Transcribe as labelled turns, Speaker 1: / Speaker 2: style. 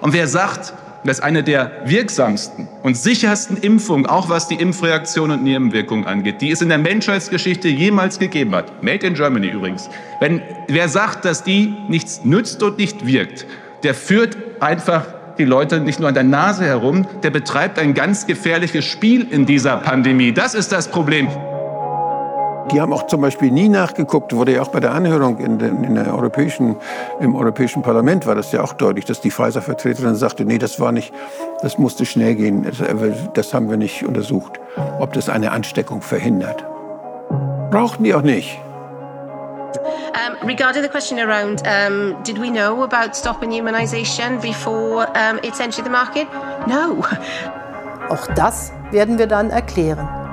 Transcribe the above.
Speaker 1: Und wer sagt, dass eine der wirksamsten und sichersten Impfungen, auch was die Impfreaktion und Nebenwirkungen angeht, die es in der Menschheitsgeschichte jemals gegeben hat, made in Germany übrigens, wenn wer sagt, dass die nichts nützt und nicht wirkt, der führt einfach die Leute nicht nur an der Nase herum, der betreibt ein ganz gefährliches Spiel in dieser Pandemie. Das ist das Problem.
Speaker 2: Die haben auch zum Beispiel nie nachgeguckt, wurde ja auch bei der Anhörung in der, in der europäischen, im Europäischen Parlament war das ja auch deutlich, dass die Pfizer-Vertreterin sagte, nee, das war nicht, das musste schnell gehen, das, das haben wir nicht untersucht, ob das eine Ansteckung verhindert. Brauchten die auch nicht.
Speaker 3: Um, regarding the question around um, did we know about stopping immunization before um, it's entered the market? No.
Speaker 4: Auch das werden wir dann erklären.